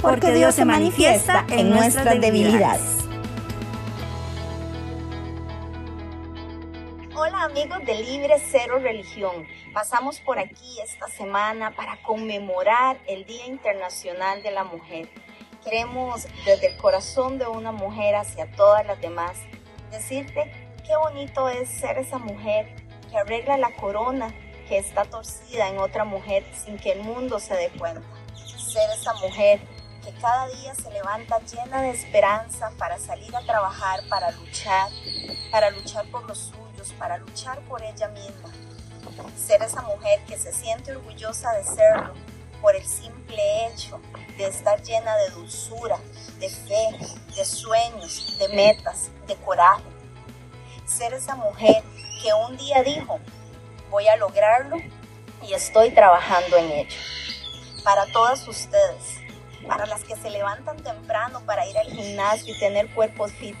porque Dios se manifiesta en nuestras debilidades. Hola amigos de Libre Cero Religión. Pasamos por aquí esta semana para conmemorar el Día Internacional de la Mujer. Queremos desde el corazón de una mujer hacia todas las demás decirte qué bonito es ser esa mujer que arregla la corona que está torcida en otra mujer sin que el mundo se dé cuenta. Ser esa mujer cada día se levanta llena de esperanza para salir a trabajar, para luchar, para luchar por los suyos, para luchar por ella misma. Ser esa mujer que se siente orgullosa de serlo por el simple hecho de estar llena de dulzura, de fe, de sueños, de metas, de coraje. Ser esa mujer que un día dijo, voy a lograrlo y estoy trabajando en ello. Para todas ustedes, para las que se levantan temprano para ir al gimnasio y tener cuerpos fit,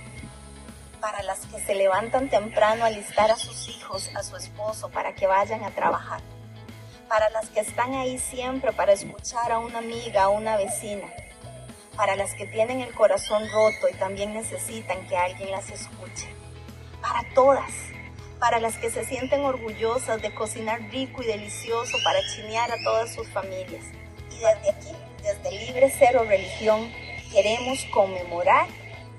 para las que se levantan temprano a listar a sus hijos, a su esposo, para que vayan a trabajar, para las que están ahí siempre para escuchar a una amiga, a una vecina, para las que tienen el corazón roto y también necesitan que alguien las escuche, para todas, para las que se sienten orgullosas de cocinar rico y delicioso para chinear a todas sus familias. Y desde aquí desde Libre Cero Religión queremos conmemorar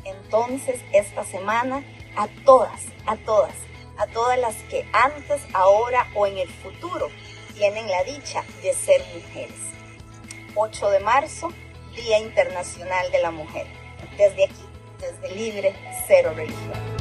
entonces esta semana a todas, a todas, a todas las que antes, ahora o en el futuro tienen la dicha de ser mujeres. 8 de marzo, Día Internacional de la Mujer. Desde aquí, desde Libre Cero Religión.